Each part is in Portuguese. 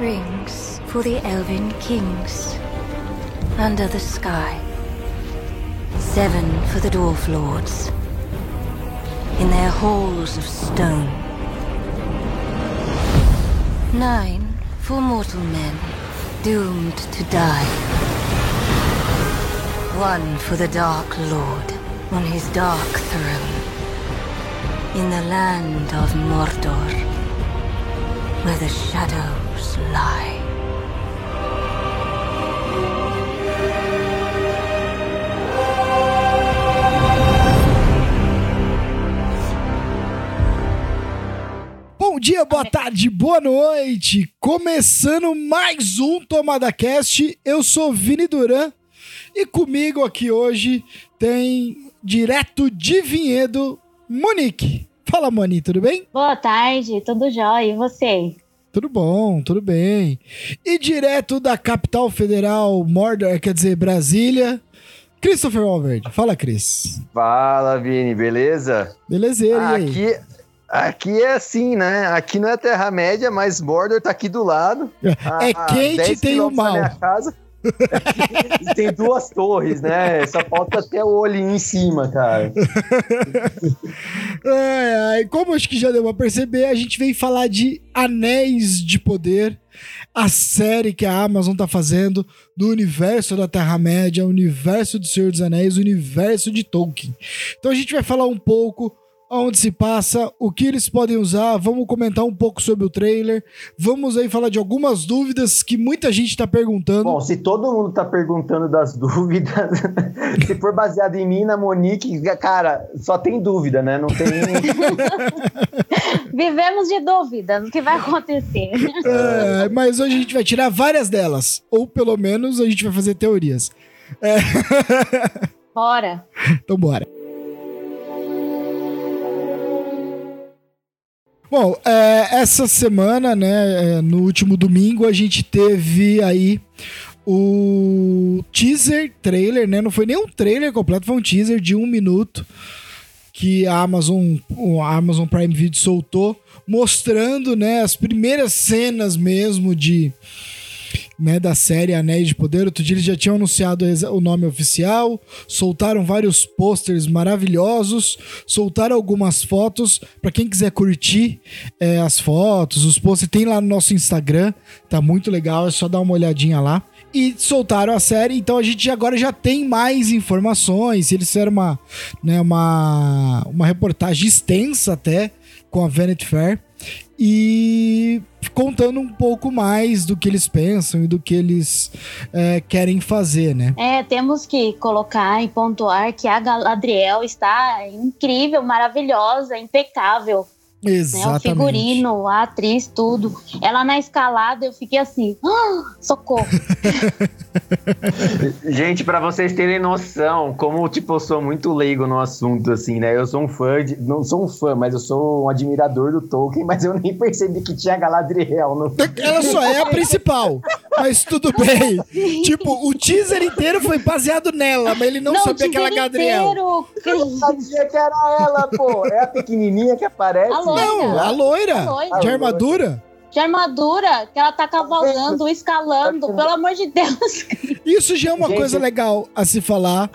rings for the elven kings under the sky. Seven for the dwarf lords in their halls of stone. Nine for mortal men doomed to die. One for the Dark Lord on his dark throne in the land of Mordor, where the shadows Bom dia, boa tarde, boa noite. Começando mais um Tomada Cast. Eu sou Vini Duran e comigo aqui hoje tem direto de Vinhedo, Monique. Fala, Moni, tudo bem? Boa tarde, tudo jóia. E você? Tudo bom, tudo bem. E direto da capital federal, Mordor, quer dizer, Brasília, Christopher Valverde. Fala, Cris. Fala, Vini, beleza? Belezeira, Ah, e aí? aqui, aqui é assim, né? Aqui não é Terra-média, mas Mordor tá aqui do lado. É a quente e 10 tem o mal. casa. e tem duas torres, né? Só falta até o olhinho em cima, cara. Ai, ai, como acho que já deu pra perceber, a gente vem falar de Anéis de Poder, a série que a Amazon tá fazendo do universo da Terra-média, universo do Senhor dos Anéis, universo de Tolkien. Então a gente vai falar um pouco aonde se passa, o que eles podem usar, vamos comentar um pouco sobre o trailer, vamos aí falar de algumas dúvidas que muita gente tá perguntando. Bom, se todo mundo tá perguntando das dúvidas, se for baseado em mim, na Monique, cara, só tem dúvida, né? Não tem. Vivemos de dúvida do que vai acontecer. É, mas hoje a gente vai tirar várias delas, ou pelo menos a gente vai fazer teorias. Bora. Então bora. Bom, é, essa semana, né, é, no último domingo, a gente teve aí o teaser trailer, né? Não foi nem um trailer completo, foi um teaser de um minuto que a Amazon, o Amazon Prime Video soltou, mostrando, né, as primeiras cenas mesmo de né, da série Anéis de Poder. Outro dia eles já tinham anunciado o nome oficial, soltaram vários posters maravilhosos, soltaram algumas fotos. Pra quem quiser curtir é, as fotos, os posters, tem lá no nosso Instagram, tá muito legal, é só dar uma olhadinha lá. E soltaram a série, então a gente agora já tem mais informações. Eles fizeram uma, né, uma, uma reportagem extensa até com a Vanity Fair e contando um pouco mais do que eles pensam e do que eles é, querem fazer, né? É, temos que colocar e pontuar que a Galadriel está incrível, maravilhosa, impecável. Né? O Exatamente. figurino, a atriz, tudo. Ela na escalada, eu fiquei assim, "Ah, socorro. Gente, pra vocês terem noção, como tipo, eu sou muito leigo no assunto, assim, né? Eu sou um fã de. Não sou um fã, mas eu sou um admirador do Tolkien, mas eu nem percebi que tinha Galadriel no. Ela só é a principal, mas tudo bem. Tipo, o teaser inteiro foi baseado nela, mas ele não, sabia o que era teaser Gadriel. inteiro, Eu sabia que era ela, pô. É a pequenininha que aparece. A. Não, a loira, A loira. de armadura. De armadura, que ela tá cavalgando, escalando, pelo amor de Deus. Isso já é uma Gente, coisa legal a se falar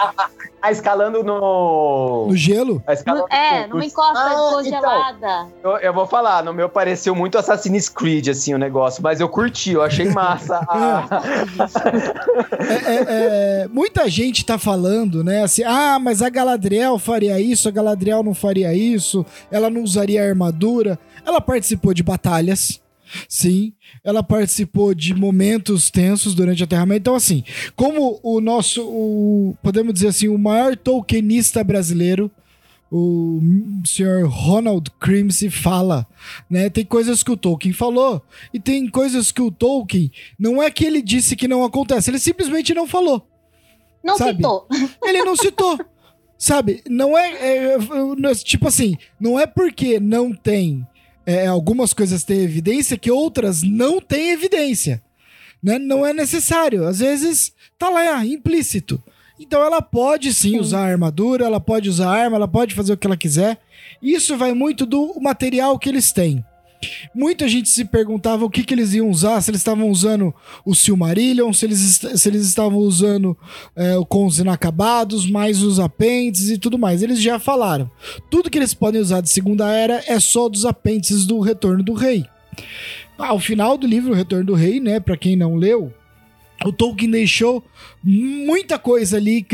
Ah, escalando no. no gelo. a escalando É, no- numa encosta Ah, congelada. Eu, eu vou falar, no meu pareceu muito Assassin's Creed, assim, o negócio, mas eu curti, eu achei massa. a- É, é, é, muita gente tá falando, né? Assim, ah, mas a Galadriel faria isso, a Galadriel não faria isso, ela não usaria armadura. Ela participou de batalhas, sim. Ela participou de momentos tensos durante a Terra-média. Então, assim, como o nosso, o, podemos dizer assim, o maior Tolkienista brasileiro, o senhor Ronald Crimsey fala, né? Tem coisas que o Tolkien falou e tem coisas que o Tolkien não é que ele disse que não acontece, ele simplesmente não falou. Não Sabe? citou. Ele não citou. Sabe? Não é, é, é, Tipo assim, não é porque não tem. É, algumas coisas têm evidência que outras não têm evidência. Né? Não é necessário. Às vezes tá lá, implícito. Então ela pode sim, Sim. usar armadura, ela pode usar arma, ela pode fazer o que ela quiser. Isso vai muito do material que eles têm. Muita gente se perguntava o que, que eles iam usar, se eles estavam usando o Silmarillion, se eles, se eles estavam usando é, o Cons Inacabados, mais os apêndices e tudo mais. Eles já falaram. Tudo que eles podem usar de Segunda Era é só dos apêndices do Retorno do Rei. Ao final do livro Retorno do Rei, né, para quem não leu, o Tolkien deixou muita coisa ali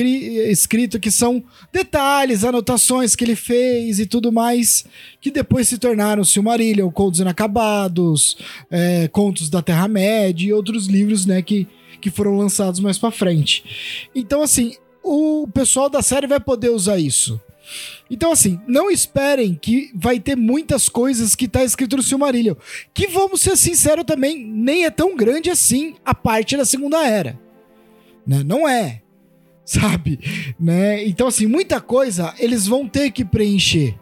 escrito que são detalhes, anotações que ele fez e tudo mais, que depois se tornaram Silmarillion, Contos Inacabados, é, Contos da Terra-média e outros livros, né, que, que foram lançados mais para frente. Então, assim, o pessoal da série vai poder usar isso. Então, assim, não esperem que vai ter muitas coisas que tá escrito no Silmarillion. Que, vamos ser sinceros também, nem é tão grande assim a parte da Segunda Era. Né? Não é. Sabe? Né? Então, assim, muita coisa eles vão ter que preencher.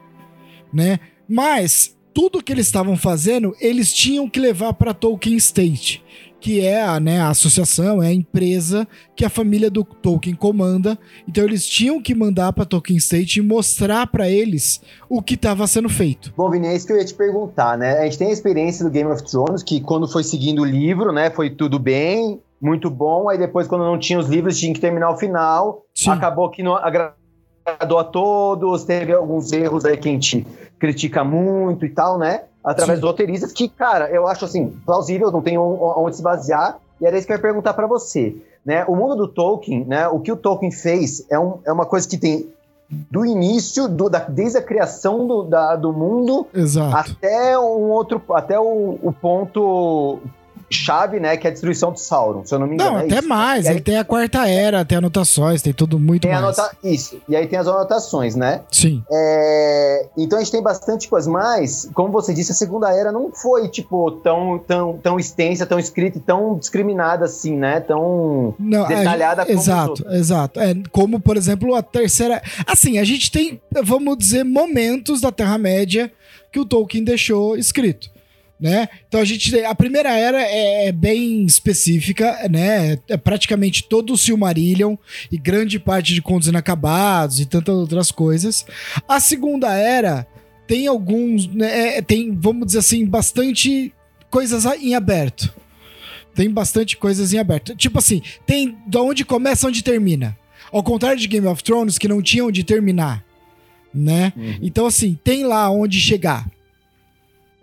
Né? Mas tudo que eles estavam fazendo, eles tinham que levar para Tolkien State que é a, né, a associação, é a empresa que a família do Tolkien comanda. Então eles tinham que mandar para Tolkien State e mostrar para eles o que estava sendo feito. Bom, Vini, é isso que eu ia te perguntar, né? A gente tem a experiência do Game of Thrones, que quando foi seguindo o livro, né, foi tudo bem, muito bom. Aí depois, quando não tinha os livros, tinha que terminar o final. Sim. Acabou que não agradou a todos, teve alguns erros aí que a gente critica muito e tal, né? através Sim. dos roteiristas, que, cara, eu acho assim, plausível, não tem onde se basear, e era isso que eu ia perguntar para você. Né? O mundo do Tolkien, né? O que o Tolkien fez é, um, é uma coisa que tem do início, do, da, desde a criação do, da, do mundo Exato. até um outro, até o, o ponto chave, né, que é a destruição de Sauron, se eu não me engano. Não, é até isso. mais. Aí, ele tem a quarta era, tem anotações, tem tudo muito tem mais. Anota... Isso. E aí tem as anotações, né? Sim. É... Então a gente tem bastante coisa, mas, como você disse, a segunda era não foi, tipo, tão, tão, tão extensa, tão escrita e tão discriminada assim, né? Tão não, detalhada gente... como Exato, exato. É, como, por exemplo, a terceira. Assim, a gente tem, vamos dizer, momentos da Terra-média que o Tolkien deixou escrito né? Então a gente a primeira era é, é, bem específica, né? É praticamente todo o Silmarillion e grande parte de Contos Inacabados e tantas outras coisas. A segunda era tem alguns, né, é, tem, vamos dizer assim, bastante coisas em aberto. Tem bastante coisas em aberto. Tipo assim, tem de onde começa onde termina. Ao contrário de Game of Thrones que não tinha onde terminar, né? Uhum. Então assim, tem lá onde chegar.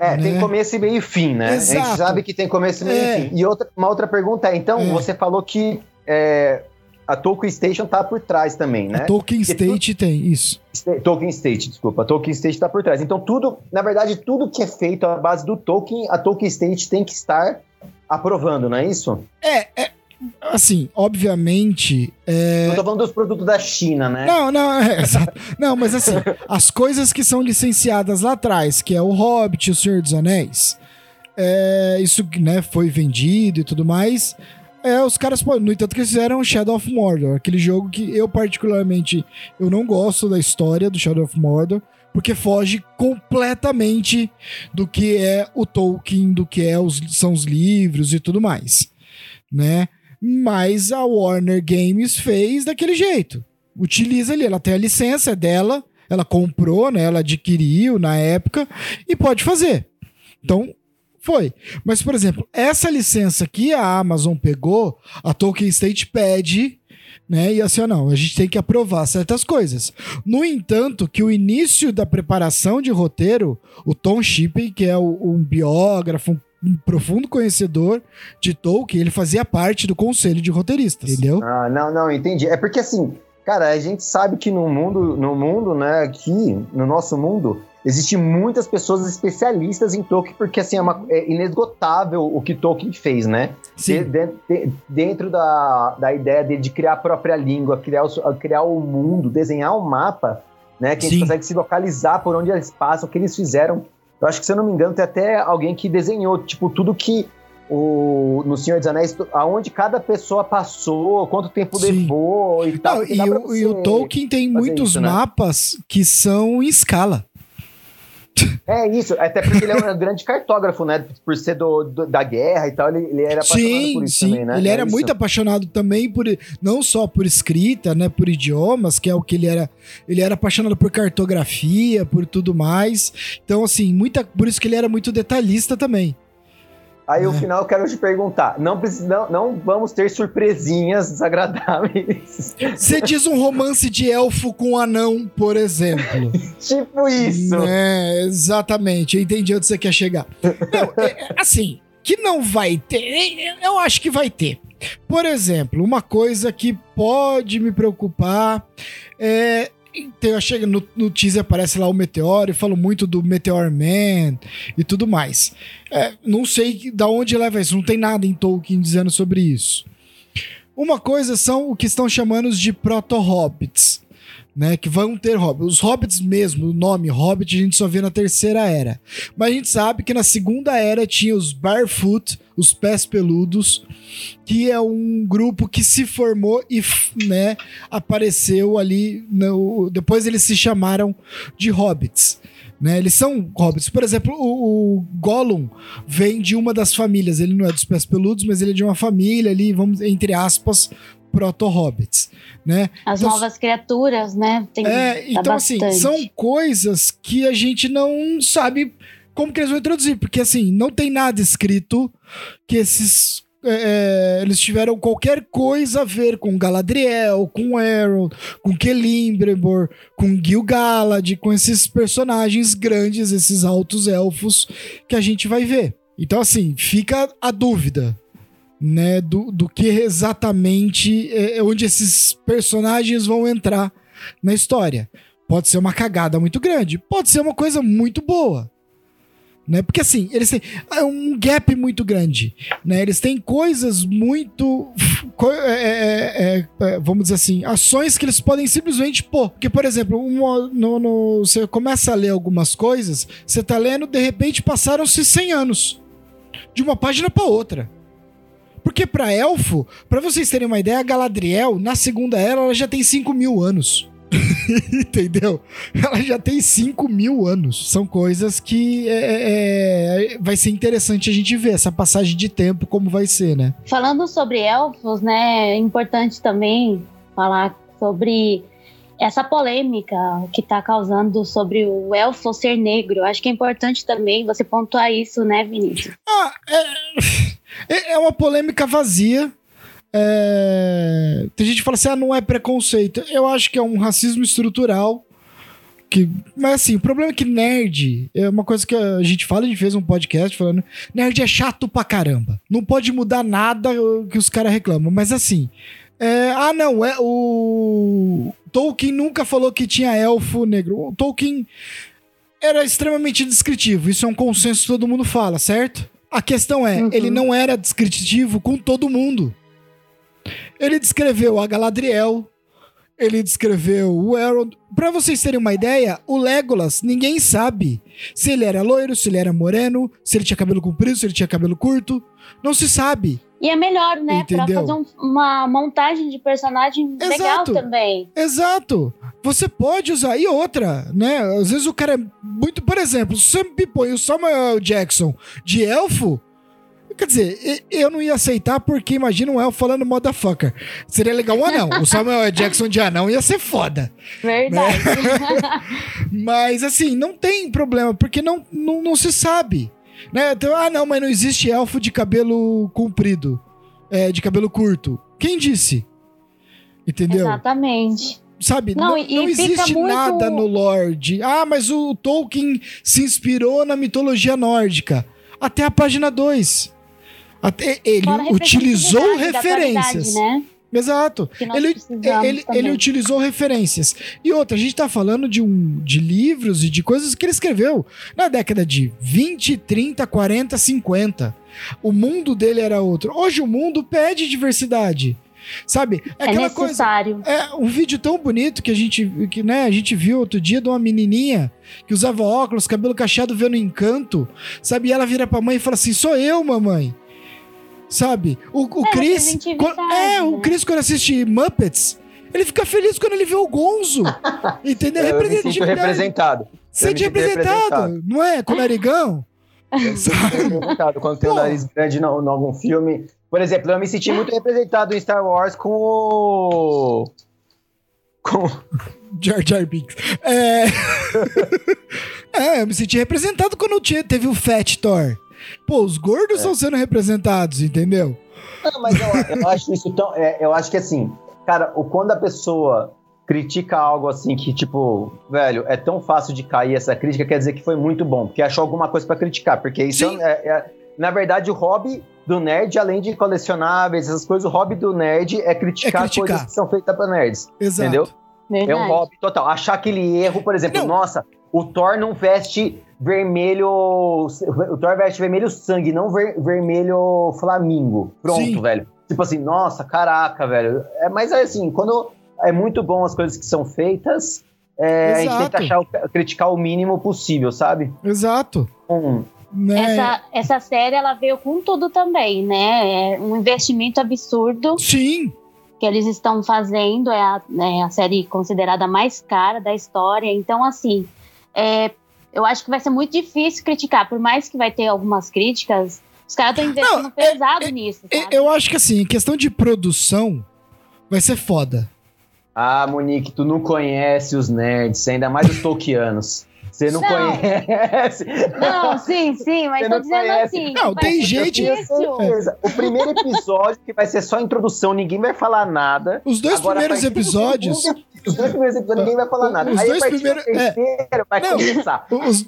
É, né? tem começo, e meio e fim, né? Exato. A gente sabe que tem começo, meio é. e fim. E outra, uma outra pergunta é, então, é. você falou que é, a Tolkien Station tá por trás também, né? A Tolkien State tem, isso. Tolkien State, desculpa. A Tolkien State tá por trás. Então, tudo, na verdade, tudo que é feito à base do Tolkien, a Tolkien State tem que estar aprovando, não é isso? É, é assim, obviamente. É... Não tô falando dos produtos da China, né? Não, não, é, não, mas assim, as coisas que são licenciadas lá atrás, que é o Hobbit, o Senhor dos Anéis, é, isso né, foi vendido e tudo mais. É, os caras, no entanto, que eles fizeram Shadow of Mordor, aquele jogo que eu particularmente eu não gosto da história do Shadow of Mordor, porque foge completamente do que é o Tolkien, do que é os, são os livros e tudo mais, né? Mas a Warner Games fez daquele jeito. Utiliza ali, ela tem a licença é dela, ela comprou, né? Ela adquiriu na época e pode fazer. Então, foi. Mas, por exemplo, essa licença que a Amazon pegou, a Tolkien State pede, né? E assim, não, a gente tem que aprovar certas coisas. No entanto, que o início da preparação de roteiro, o Tom Shippey, que é um biógrafo, um um profundo conhecedor de Tolkien, ele fazia parte do conselho de roteiristas, entendeu? Ah, não, não, entendi. É porque assim, cara, a gente sabe que no mundo, no mundo, né, aqui, no nosso mundo, Existem muitas pessoas especialistas em Tolkien, porque assim, é, uma, é inesgotável o que Tolkien fez, né? Sim. De, de, dentro da, da ideia de, de criar a própria língua, criar o, criar o mundo, desenhar um mapa, né? Que a gente consegue se localizar por onde eles passam, o que eles fizeram eu acho que, se eu não me engano, tem até alguém que desenhou, tipo, tudo que o, no Senhor dos Anéis, aonde cada pessoa passou, quanto tempo Sim. levou e tal. e, o, e, o, Tolkien tem muitos isso, né? mapas que são em escala. É isso, até porque ele é um grande cartógrafo, né? Por ser do, do da guerra e tal, ele, ele era apaixonado sim, por isso sim. também, né? Ele é era isso? muito apaixonado também por não só por escrita, né, por idiomas, que é o que ele era. Ele era apaixonado por cartografia, por tudo mais. Então assim, muita, por isso que ele era muito detalhista também. Aí, É. no final, eu quero te perguntar: não, precisa, não, não vamos ter surpresinhas desagradáveis. Você diz um romance de elfo com anão, por exemplo. tipo isso. É, exatamente, eu entendi onde você quer chegar. Não, é, é, assim, que não vai ter, é, eu acho que vai ter. Por exemplo, uma coisa que pode me preocupar é. Então, eu chego no, no teaser aparece lá o Meteoro e falo muito do Meteor Man e tudo mais. É, não sei da onde leva isso, não tem nada em Tolkien dizendo sobre isso. Uma coisa são o que estão chamando de proto-hobbits, né? Que vão ter hobbits. Os hobbits mesmo, o nome hobbit a gente só vê na terceira era. Mas a gente sabe que na segunda era tinha os barefoot, os pés peludos, que é um grupo que se formou e, né, apareceu ali. No, depois eles se chamaram de hobbits. Né, eles são hobbits. Por exemplo, o, o Gollum vem de uma das famílias. Ele não é dos pés peludos, mas ele é de uma família ali, vamos, entre aspas, proto-hobbits. Né? As Então, novas criaturas, né? Tem É, tá então assim, bastante. são coisas que a gente não sabe como que eles vão introduzir, porque assim, não tem nada escrito que esses é, é, eles tiveram qualquer coisa a ver com Galadriel, com Elrond, com Celebrimbor, com Gil-galad, com esses personagens grandes, esses altos elfos que a gente vai ver. Então assim, fica a dúvida, né, do, do que exatamente é, onde esses personagens vão entrar na história. Pode ser uma cagada muito grande, pode ser uma coisa muito boa. Né? Porque assim, eles têm é um gap muito grande. Né? Eles têm coisas muito. é, é, é, é, vamos dizer assim, ações que eles podem simplesmente pôr. Porque, por exemplo, no- no- você começa a ler algumas coisas, você tá lendo, de repente passaram-se 100 anos. De uma página para outra. Porque pra elfo, pra vocês terem uma ideia, a Galadriel, na segunda era, ela já tem 5 mil anos. Entendeu? Ela já tem 5 mil anos. São coisas que é, é, vai ser interessante a gente ver essa passagem de tempo, como vai ser, né? Falando sobre elfos, né, é importante também falar sobre essa polêmica que está causando sobre o elfo ser negro. Acho que é importante também você pontuar isso, né, Vinícius? Ah, é, é- é uma polêmica vazia. É, tem gente que fala assim, ah, não é preconceito. Eu acho que é um racismo estrutural. Que, mas assim, o problema é que nerd é uma coisa que a gente fala, a gente fez um podcast falando, nerd é chato pra caramba. Não pode mudar nada que os caras reclamam. Mas assim, é, ah não, é o Tolkien nunca falou que tinha elfo negro. O Tolkien era extremamente descritivo. Isso é um consenso que todo mundo fala, certo? A questão é, Uhum. ele não era descritivo com todo mundo. Ele descreveu a Galadriel, ele descreveu o Elrond. Pra vocês terem uma ideia, o Legolas, ninguém sabe se ele era loiro, se ele era moreno, se ele tinha cabelo comprido, se ele tinha cabelo curto. Não se sabe. E é melhor, né, Entendeu? fazer um- uma montagem de personagem legal Exato. também. Exato. Você pode usar. E outra, né? Às vezes o cara é muito. Por exemplo, se você me põe o Samuel Jackson de elfo. Quer dizer, eu não ia aceitar porque imagina um elfo falando motherfucker. Seria legal um anão. O Samuel Jackson de anão ia ser foda. Verdade. Mas assim, não tem problema, porque não, não, não se sabe. Né? Então, ah, não, mas não existe elfo de cabelo comprido. É, de cabelo curto. Quem disse? Entendeu? Exatamente. Sabe? Não, Não, não existe muito- nada no Lorde. Ah, mas o Tolkien se inspirou na mitologia nórdica. Até a página 2. Até ele utilizou referências. né? Exato. Ele, ele, ele utilizou referências. E outra, a gente tá falando de, um, de livros e de coisas que ele escreveu na década de 20, 30, 40, 50. O mundo dele era outro. Hoje o mundo pede diversidade. Sabe? É É aquela coisa. necessário. É um vídeo tão bonito que a gente, que, né, a gente viu outro dia de uma menininha que usava óculos, cabelo cacheado, vendo encanto, sabe? E ela vira pra mãe e fala assim: sou eu, mamãe. Sabe? O, o É, Chris. quando- é, o né? Chris, quando assiste Muppets, Ele fica feliz quando ele vê o Gonzo. Entendeu? Eu me sinto representado. Sente representado, representado, não é? Com o narigão. representado quando tem o nariz grande em algum filme. Por exemplo, eu me senti muito representado em Star Wars com o. Com. Jar Jar Binks. É... é, eu me senti representado quando teve o Fat Thor. Pô, os gordos estão é. sendo representados, entendeu? Não, mas eu, eu acho isso tão. É, eu acho que assim, cara, o, quando a pessoa critica algo assim que, tipo, velho, é tão fácil de cair essa crítica, quer dizer que foi muito bom, porque achou alguma coisa para criticar, porque isso é, é, na verdade, o hobby do nerd, além de colecionáveis, essas coisas, o hobby do nerd é criticar, é criticar. coisas que são feitas para nerds. Exato. Entendeu? Verdade. É um hobby total. Achar aquele erro, por exemplo, não. nossa, o Thor não veste vermelho. O Thor veste vermelho sangue, não ver, vermelho flamingo. Pronto, Sim. velho. Tipo assim, nossa, caraca, velho. É, mas é assim, quando é muito bom as coisas que são feitas, é, a gente tenta achar, criticar o mínimo possível, sabe? Exato. Hum. Né? Essa, essa série ela veio com tudo também, né? É um investimento absurdo. Sim. Que eles estão fazendo, é a, é a série considerada mais cara da história. Então, assim, é, eu acho que vai ser muito difícil criticar, por mais que vai ter algumas críticas, os caras estão investindo não, é, pesado é, nisso. É, sabe? Eu acho que assim, em questão de produção, vai ser foda. Ah, Monique, tu não conhece os nerds, ainda mais os tolkianos. Você não, não, conhece. Não, sim, sim, mas tô dizendo conhece. assim. Não, tem gente. O primeiro episódio, que vai ser só introdução, ninguém vai falar nada. Os dois Agora, primeiros episódios. Os dois primeiros episódios ninguém vai falar nada. Os Aí dois primeiros. É, vai não, começar. Os,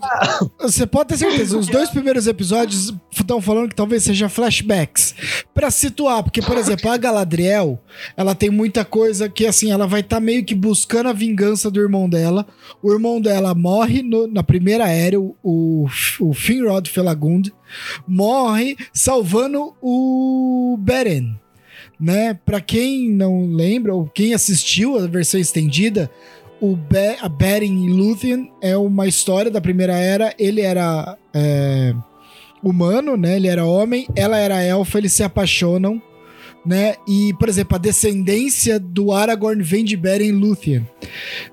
você pode ter certeza, os dois primeiros episódios estão falando que talvez seja flashbacks. Pra situar, porque, por exemplo, a Galadriel, ela tem muita coisa que, assim, ela vai estar tá meio que buscando a vingança do irmão dela. O irmão dela morre no, na primeira era, o, o Finrod Felagund, morre salvando o Beren né? Para quem não lembra ou quem assistiu a versão estendida, o Be a Beren Luthien é uma história da Primeira Era. Ele era é, humano, né? Ele era homem, ela era elfa, eles se apaixonam, né? E, por exemplo, a descendência do Aragorn vem de Beren Luthien,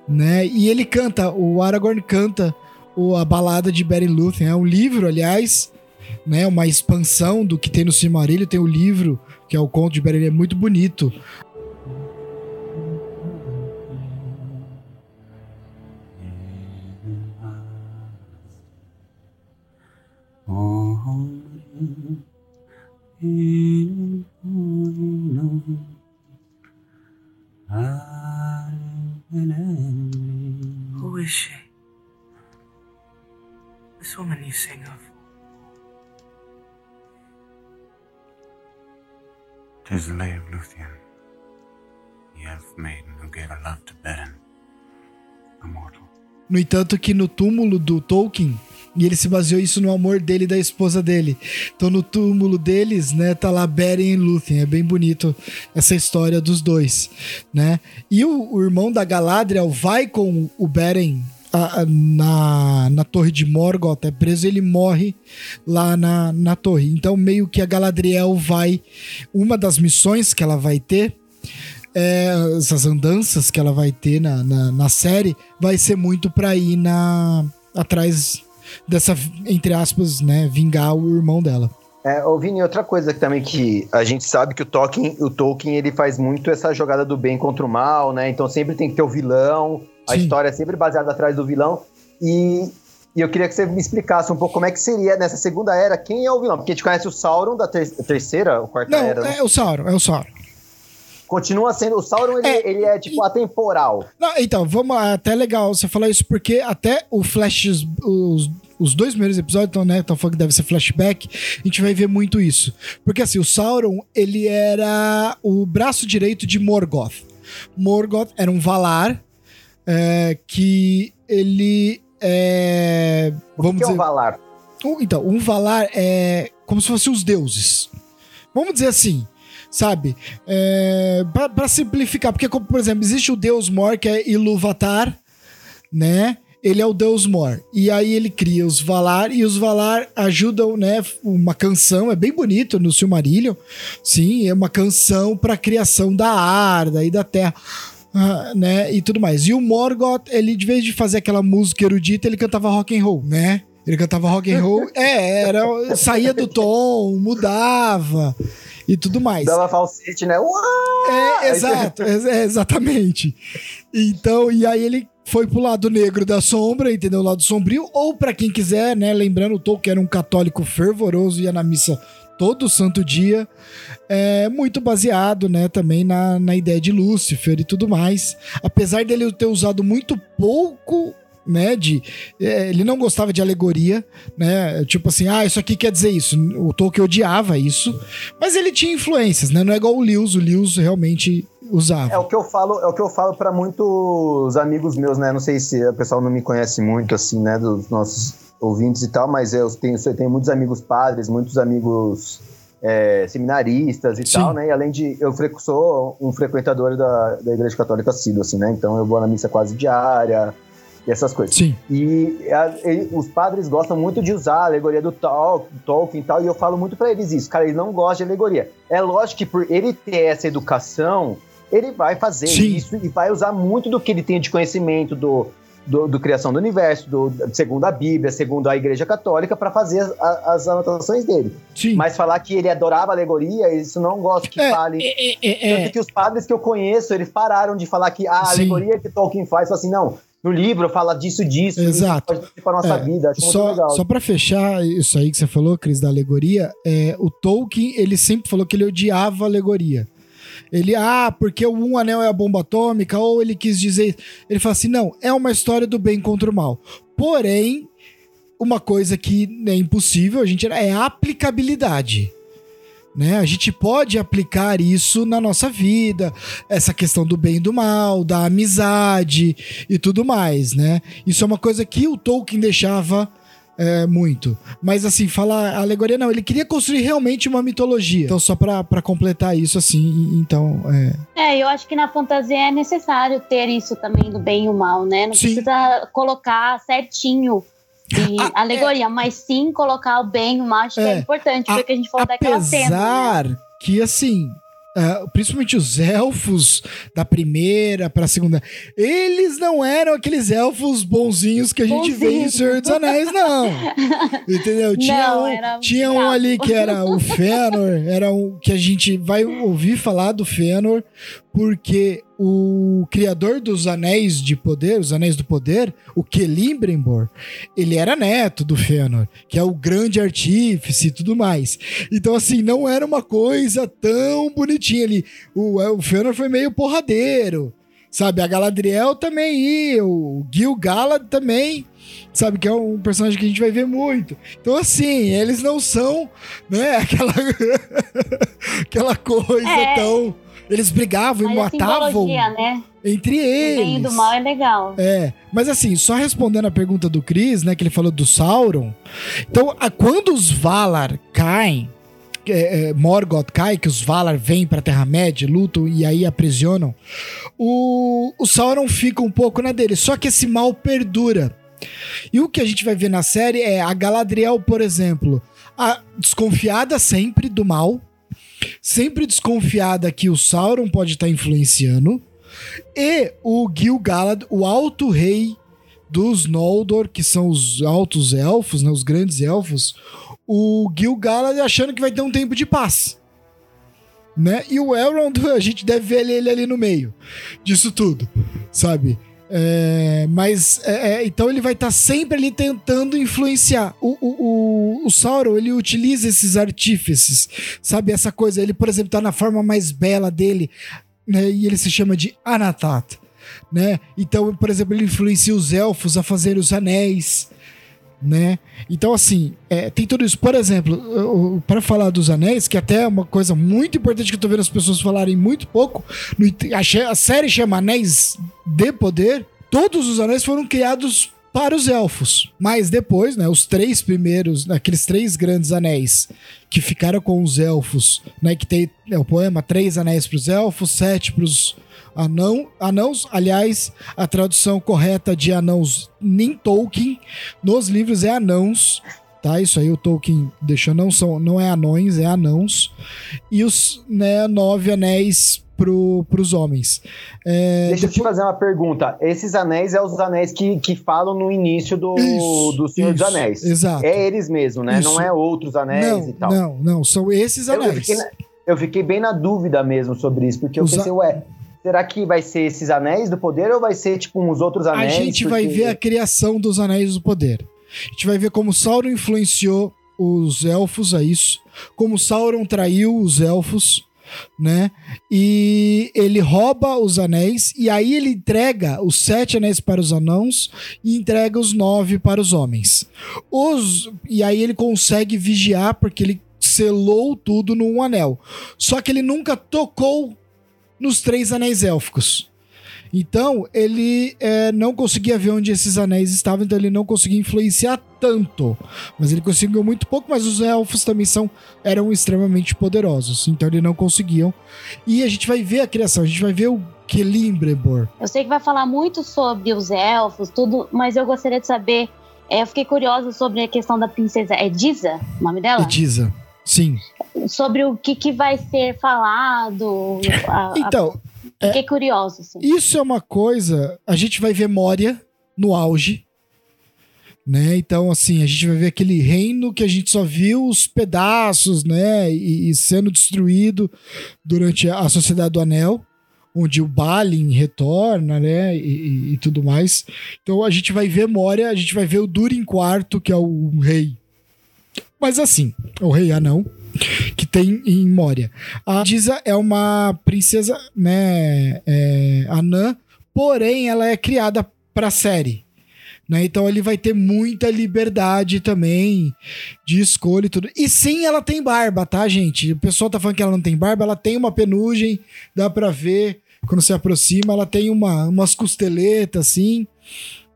né? E ele canta, o Aragorn canta o, a balada de Beren Luthien. É um livro, aliás, né? Uma expansão do que tem no Silmarillion. Tem o livro que é o conto de Beren, é muito bonito. Who is she? This woman you sing of. The lay of Luthien, the elf maiden who gave her love to Beren, immortal. No entanto, que no túmulo do Tolkien, e ele se baseou isso no amor dele e da esposa dele. Então, no túmulo deles, né, tá lá Beren e Luthien. É bem bonito essa história dos dois, né? E o, o irmão da Galadriel vai com o Beren a, na, na torre de Morgoth, é preso, ele morre lá na, na torre. Então, meio que a Galadriel vai. Uma das missões que ela vai ter. É, essas andanças que ela vai ter na, na, na série vai ser muito para ir na atrás dessa entre aspas né vingar o irmão dela é, ô Vini, outra coisa também que a gente sabe que o Tolkien, o Tolkien ele faz muito essa jogada do bem contra o mal, né? Então sempre tem que ter o vilão, a Sim. história é sempre baseada atrás do vilão. E, e, eu queria que você me explicasse um pouco como é que seria nessa segunda era, quem é o vilão? Porque a gente conhece o Sauron da ter terceira ou quarta Não, era. Não, é o Sauron, é o Sauron. Continua sendo. O Sauron, ele é, ele é tipo atemporal. Não, então, vamos lá, até legal você falar isso, porque até o Flash, os, os dois primeiros episódios, então, né, estão falando que deve ser flashback, a gente vai ver muito isso. Porque assim, o Sauron, ele era o braço direito de Morgoth. Morgoth era um Valar, é, que ele é. Vamos que dizer, é um Valar? então, um Valar é como se fossem os deuses. Vamos dizer assim, sabe? É, para simplificar, porque, como, por exemplo, existe o deus Mor, que é Ilúvatar, né? Ele é o deus Mor. E aí ele cria os Valar, e os Valar ajudam, né? Uma canção, é bem bonito no Silmarillion. Sim, é uma canção para a criação da Arda e da Terra. Uh, né, e tudo mais. E o Morgoth, ele de vez de fazer aquela música erudita, ele cantava rock and roll, né? Ele cantava rock and roll, é, era, saía do tom, mudava e tudo mais. Dava falsete, né? Uau! É, exato, é, exatamente. Então, e aí ele foi pro lado negro da sombra, entendeu? O lado sombrio, ou para quem quiser, né? Lembrando, o Tolkien era um católico fervoroso, ia na missa todo santo dia, é muito baseado, né, também na, na ideia de Lúcifer e tudo mais. Apesar dele ter usado muito pouco né, de é, ele não gostava de alegoria, né, tipo assim, ah, isso aqui quer dizer isso. O Tolkien odiava isso, mas ele tinha influências, né? Não é igual o Lewis, o Lewis realmente usava. É o que eu falo, é o que eu falo para muitos amigos meus, né? Não sei se o pessoal não me conhece muito assim, né, dos nossos ouvintes e tal, mas eu tenho, eu tenho muitos amigos padres, muitos amigos é, seminaristas e Sim. tal, né? E além de. Eu sou um frequentador da, da Igreja Católica assíduo, assim, né? Então eu vou na missa quase diária e essas coisas. Sim. E a, ele, os padres gostam muito de usar a alegoria do Tol, Tolkien e tal, e eu falo muito para eles isso. Cara, ele não gosta de alegoria. É lógico que por ele ter essa educação, ele vai fazer Sim. isso e vai usar muito do que ele tem de conhecimento do, do, do, criação do universo, do, segundo a Bíblia, segundo a Igreja Católica, para fazer as, as, anotações dele. Sim. Mas falar que ele adorava alegoria, isso não gosto que é, fale. É, é, é, Tanto que os padres que eu conheço, eles pararam de falar que a alegoria que Tolkien faz, assim, não. No livro fala disso, disso, Exato. isso para nossa é, vida. Acho só, legal. Só para fechar isso aí que você falou, Cris, da alegoria, é, o Tolkien ele sempre falou que ele odiava alegoria. Ele, ah, porque o um anel é a bomba atômica, ou ele quis dizer. Ele fala assim: não, é uma história do bem contra o mal. Porém, uma coisa que é impossível, a gente é a aplicabilidade. Né? A gente pode aplicar isso na nossa vida, essa questão do bem e do mal, da amizade e tudo mais, né? Isso é uma coisa que o Tolkien deixava é, muito. Mas assim, falar alegoria não, ele queria construir realmente uma mitologia. Então, só pra, pra completar isso, assim, então. É... é, eu acho que na fantasia é necessário ter isso também do bem e o mal, né? Não sim. precisa colocar certinho de ah, alegoria, é... mas sim colocar o bem e o mal, acho é, que é importante, porque a gente falou daquela cena. Apesar né? que, assim, Uh, principalmente os elfos da primeira para a segunda, eles não eram aqueles elfos bonzinhos que a gente Bonzinho. vê em Senhor dos Anéis, não. Entendeu? Tinha, não, um, tinha um ali que era o Fëanor, era um que a gente vai ouvir falar do Fëanor, porque o criador dos Anéis de Poder, os Anéis do Poder, o Celebrimbor, ele era neto do Fëanor, que é o grande artífice e tudo mais. Então, assim, não era uma coisa tão bonitinha ali. O, o Fëanor foi meio porradeiro, sabe? A Galadriel também ia, o Gil Galad também, sabe? Que é um personagem que a gente vai ver muito. Então, assim, eles não são, né, aquela, aquela coisa é. tão eles brigavam e matavam né? entre eles. O bem do mal é legal. É, mas assim, só respondendo a pergunta do Chris, né, que ele falou do Sauron. Então, a, quando os Valar caem, é, é, Morgoth cai, que os Valar vêm pra Terra-média, lutam e aí aprisionam, o, o Sauron fica um pouco na dele. Só que esse mal perdura. E o que a gente vai ver na série é a Galadriel, por exemplo, a, desconfiada sempre do mal, sempre desconfiada que o Sauron pode estar tá influenciando, e o Gil-galad, o alto rei dos Noldor, que são os altos elfos, né, os grandes elfos, o Gil-galad achando que vai ter um tempo de paz. Né? E o Elrond, a gente deve ver ele ali no meio disso tudo, sabe? É, mas é, é, então ele vai estar tá sempre ali tentando influenciar. O, o, o, o, Sauron ele utiliza esses artífices, sabe? Essa coisa. Ele, por exemplo, tá na forma mais bela dele, né? E ele se chama de Anatat, né? Então, por exemplo, ele influencia os elfos a fazer os anéis, né? Então, assim, é, tem tudo isso. Por exemplo, para falar dos anéis, que até é uma coisa muito importante que eu tô vendo as pessoas falarem muito pouco, no, a, a série chama Anéis de Poder. Todos os anéis foram criados para os elfos. Mas depois, né, os três primeiros, aqueles três grandes anéis que ficaram com os elfos, né, que tem é, o poema Três Anéis para os Elfos, Sete para os anão, anãos. Aliás, a tradução correta de anãos nem Tolkien nos livros é anãos. Tá, isso aí o Tolkien deixou, não são, não é anões, é anãos. E os né, nove anéis pro, pros homens. É, Deixa eu te fazer uma pergunta. Esses anéis é os anéis que, que falam no início do, Isso, do Senhor dos isso, Anéis. exato. É eles mesmo, né? Isso. Não é outros anéis não, e tal. não, não, são esses Eu- eu, anéis. fiquei eu fiquei bem na dúvida mesmo sobre isso, porque eu Os pensei, ué, será que vai ser esses anéis do poder ou vai ser tipo uns outros A anéis? gente vai Porque- ver a criação dos Anéis do Poder. A gente vai ver como Sauron influenciou os elfos a isso, como Sauron traiu os elfos, né? E ele rouba os anéis e aí ele entrega os sete anéis para os anãos e entrega os nove para os homens. Os e aí ele consegue vigiar porque ele selou tudo num anel. Só que ele nunca tocou nos três anéis élficos. Então, ele é, não conseguia ver onde esses anéis estavam, então ele não conseguia influenciar tanto. Mas ele conseguiu muito pouco, mas os elfos também são eram extremamente poderosos, então eles não conseguiam. E a gente vai ver a criação, a gente vai ver o Celebrimbor. Eu sei que vai falar muito sobre os elfos, tudo, mas eu gostaria de saber. é, eu fiquei curiosa sobre a questão da princesa. É Diza o nome dela? Ediza. Sim. Sobre o que, que vai ser falado. a- a- Então, Fiquei curiosa, assim. Isso é uma coisa. A gente vai ver Moria no auge. Né? Então, assim, a gente vai ver aquele reino que a gente só viu os pedaços, né? E, e sendo destruído durante a Sociedade do Anel, onde o Balin retorna, né? E, e- e tudo mais. Então, a gente vai ver Moria, a gente vai ver o Durin IV, que é o rei. Mas assim, o rei anão, que tem em Moria. A Diza é uma princesa, né, é, anã, porém ela é criada pra série. Né? Então ele vai ter muita liberdade também de escolha e tudo. E sim, ela tem barba, tá, gente? O pessoal tá falando que ela não tem barba, ela tem uma penugem, dá pra ver quando se aproxima, ela tem uma, umas costeletas assim.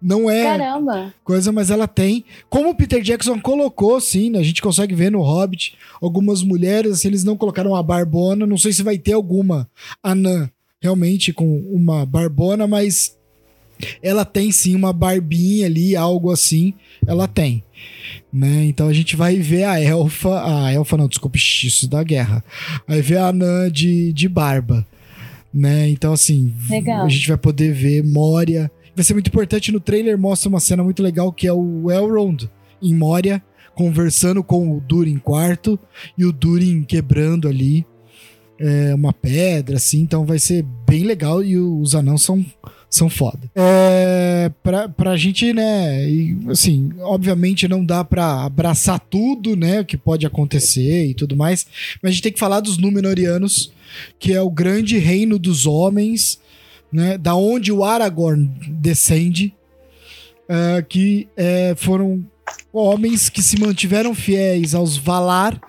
Não é Caramba! coisa, mas ela tem. Como o Peter Jackson colocou, sim, né? a gente consegue ver no Hobbit algumas mulheres, assim, eles não colocaram uma barbona. Não sei se vai ter alguma anã realmente com uma barbona, mas ela tem sim uma barbinha ali, algo assim. Ela tem. Né? Então a gente vai ver a elfa. A elfa não, desculpe, isso da guerra. Vai ver a anã de, de barba. Né? Então, assim, Legal. a gente vai poder ver Moria. Vai ser muito importante no trailer, mostra uma cena muito legal que é o Elrond em Moria conversando com o Durin quarto e o Durin quebrando ali é, uma pedra, assim. Então vai ser bem legal e os anãos são, são foda. É, pra, pra gente, né, e, assim, obviamente não dá pra abraçar tudo, né, o que pode acontecer e tudo mais, mas a gente tem que falar dos Númenóreanos, que é o grande reino dos homens, né, da onde o Aragorn descende, é, que é, foram homens que se mantiveram fiéis aos Valar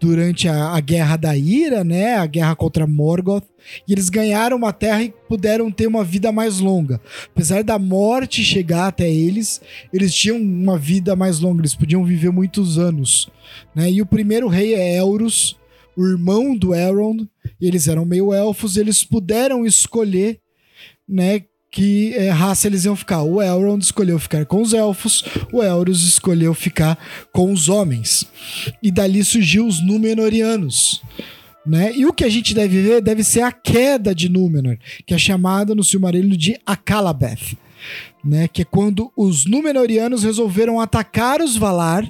durante a, a Guerra da Ira, né, a guerra contra Morgoth, e eles ganharam uma terra e puderam ter uma vida mais longa. Apesar da morte chegar até eles, eles tinham uma vida mais longa, eles podiam viver muitos anos, né? E o primeiro rei é Elros, o irmão do Elrond, eles eram meio elfos, eles puderam escolher, né, que eh, raça eles iam ficar. O Elrond escolheu ficar com os elfos, o Elros escolheu ficar com os homens. E dali surgiu os Númenóreanos. Né? E o que a gente deve ver deve ser a queda de Númenor, que é chamada no Silmarillion de Akalabeth, né? Que é quando os Númenóreanos resolveram atacar os Valar,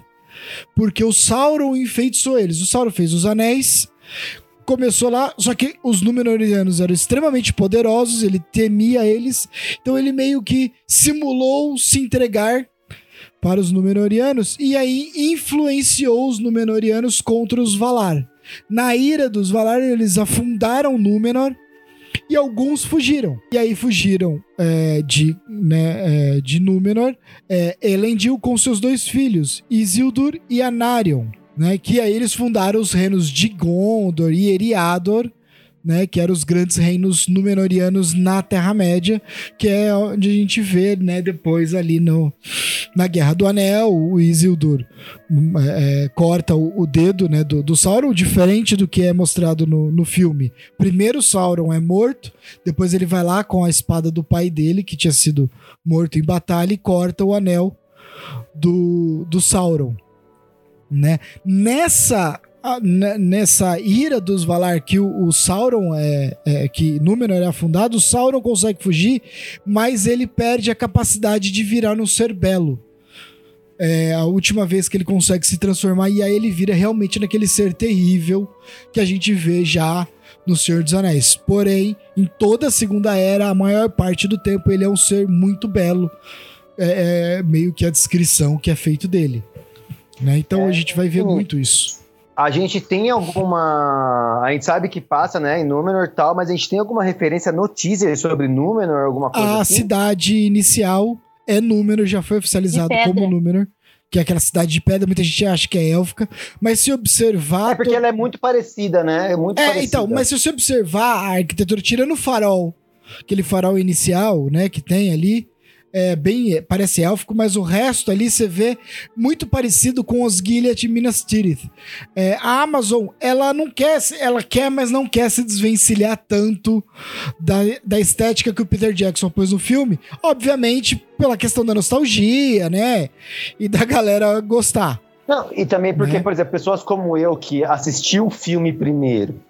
porque o Sauron enfeitiçou eles. O Sauron fez os anéis, começou lá, só que os Númenóreanos eram extremamente poderosos, ele temia eles, então ele meio que simulou se entregar para os Númenóreanos e aí influenciou os Númenóreanos contra os Valar. Na ira dos Valar, eles afundaram Númenor e alguns fugiram. E aí fugiram é, de, né, é, de Númenor é, Elendil com seus dois filhos, Isildur e Anarion, né? Que aí eles fundaram os reinos de Gondor e Eriador, né? Que eram os grandes reinos Númenóreanos na Terra-média, que é onde a gente vê, né? Depois ali no, na Guerra do Anel, o Isildur é, é, corta o, o dedo né, do, do Sauron, diferente do que é mostrado no, no filme. Primeiro Sauron é morto, depois ele vai lá com a espada do pai dele, que tinha sido morto em batalha, e corta o anel do, do Sauron. Né? Nessa a, nessa ira dos Valar que o, o Sauron é, é, que Númenor é afundado, o Sauron consegue fugir, mas ele perde a capacidade de virar um ser belo. É a última vez que ele consegue se transformar e aí ele vira realmente naquele ser terrível que a gente vê já no Senhor dos Anéis. Porém, em toda a Segunda Era, a maior parte do tempo ele é um ser muito belo. É, é meio que a descrição que é feito dele. Né? Então é, a gente vai ver sim. muito isso. A gente tem alguma. A gente sabe que passa, né, em Númenor e tal, mas a gente tem alguma referência no teaser sobre Númenor, alguma coisa A assim? cidade inicial é Númenor, já foi oficializado como Númenor que é aquela cidade de pedra, muita gente acha que é élfica, mas se observar. É porque ela é muito parecida, né? É muito é, parecida. então, mas se você observar a arquitetura, tirando o farol, aquele farol inicial, né, que tem ali, é, bem, parece élfico, mas o resto ali você vê muito parecido com os Gilead e Minas Tirith. É, a Amazon, ela não quer, ela quer, mas não quer se desvencilhar tanto da, da estética que o Peter Jackson pôs no filme, obviamente pela questão da nostalgia, né, e da galera gostar. Não, e também porque, né? por exemplo, pessoas como eu que assistiu o filme primeiro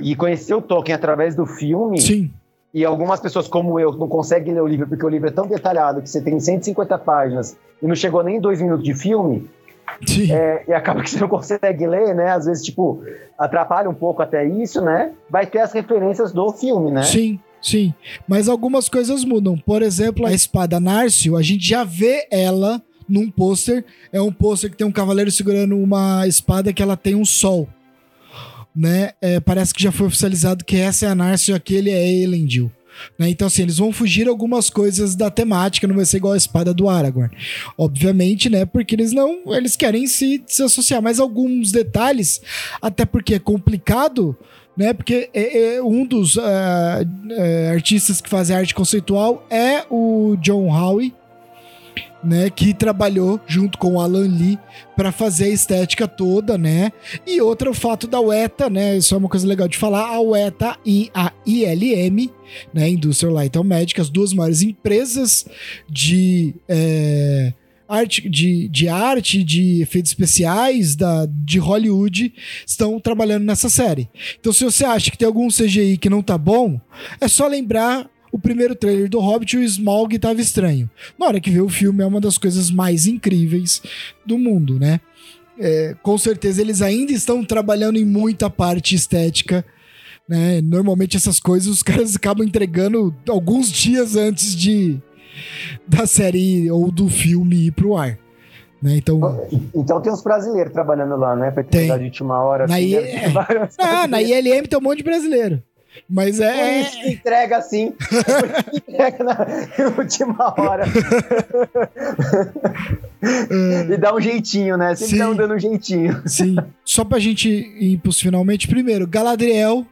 e conheceu o Tolkien através do filme, Sim e algumas pessoas como eu não conseguem ler o livro porque o livro é tão detalhado que você tem 150 páginas e não chegou nem dois minutos de filme, é, e acaba que você não consegue ler, né? Às vezes, tipo, atrapalha um pouco até isso, né? Vai ter as referências do filme, né? Sim. Sim, mas algumas coisas mudam. Por exemplo, a espada Nárcio, a gente já vê ela num pôster. É um pôster que tem um cavaleiro segurando uma espada que ela tem um sol né? É, parece que já foi oficializado que essa é a Narcia e aquele é Elendil. Né? Então, assim, eles vão fugir algumas coisas da temática, não vai ser igual a espada do Aragorn. Obviamente, né? Porque eles não. Eles querem se, se associar. Mas alguns detalhes, até porque é complicado, né? Porque é, é um dos uh, artistas que fazem arte conceitual é o John Howe né, que trabalhou junto com o Alan Lee para fazer a estética toda, né? E outra o fato da UETA, né? Isso é uma coisa legal de falar, a UETA e a ILM, né, Industrial Light and Magic, as duas maiores empresas de é, arte, de, de arte, de efeitos especiais da, de Hollywood estão trabalhando nessa série. Então, se você acha que tem algum CGI que não tá bom, é só lembrar o primeiro trailer do Hobbit, o Smaug tava estranho. Na hora que vê o filme, é uma das coisas mais incríveis do mundo, né? É, com certeza eles ainda estão trabalhando em muita parte estética. Né? Normalmente essas coisas os caras acabam entregando alguns dias antes de da série ou do filme ir pro ar. Né? Então, então tem uns brasileiros trabalhando lá, né? Pra tem. de última hora. Na, assim, I... é. ah, na ILM tem um monte de brasileiro. Mas é. Por isso que entrega assim. É entrega na última hora. e dá um jeitinho, né? Sempre Sim. dando um jeitinho. Sim. Só pra gente ir pros finalmente, primeiro, Galadriel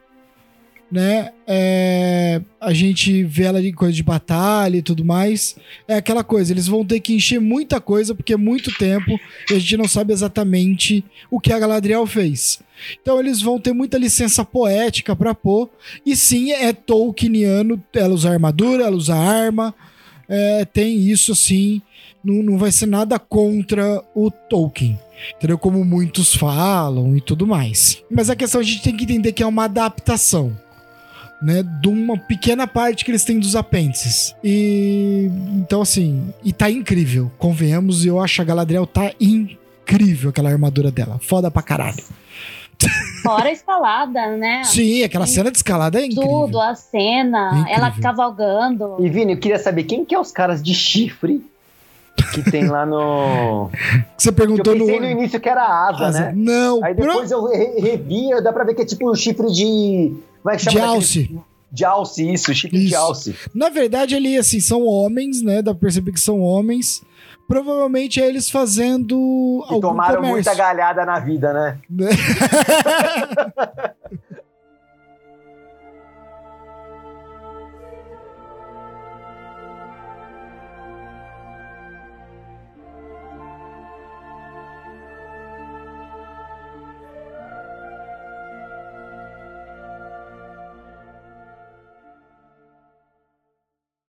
né? É, a gente vê ela em coisa de batalha e tudo mais. É aquela coisa, eles vão ter que encher muita coisa porque é muito tempo e a gente não sabe exatamente o que a Galadriel fez. Então eles vão ter muita licença poética para pôr. E sim, é Tolkieniano, ela usa armadura, ela usa arma. É, tem isso assim. Não, não vai ser nada contra o Tolkien. Entendeu? Como muitos falam e tudo mais. Mas a questão a gente tem que entender que é uma adaptação né, de uma pequena parte que eles têm dos apêndices. E então assim, e tá incrível, convenhamos, eu acho a Galadriel tá incrível aquela armadura dela, foda pra caralho. Fora a escalada, né? Sim, aquela cena de escalada é incrível. Tudo, a cena, é ela cavalgando. E Vini, eu queria saber quem que é os caras de chifre que tem lá no. Você perguntou eu pensei no... no início que era asa, asa. né? Não. Aí depois eu revi, dá pra ver que é tipo um chifre de como é que chama? De alce. De alce, isso, chifre isso. de alce. Na verdade, ali, assim, são homens, né? Dá pra perceber que são homens. Provavelmente é eles fazendo. E tomaram comércio. muita galhada na vida, né?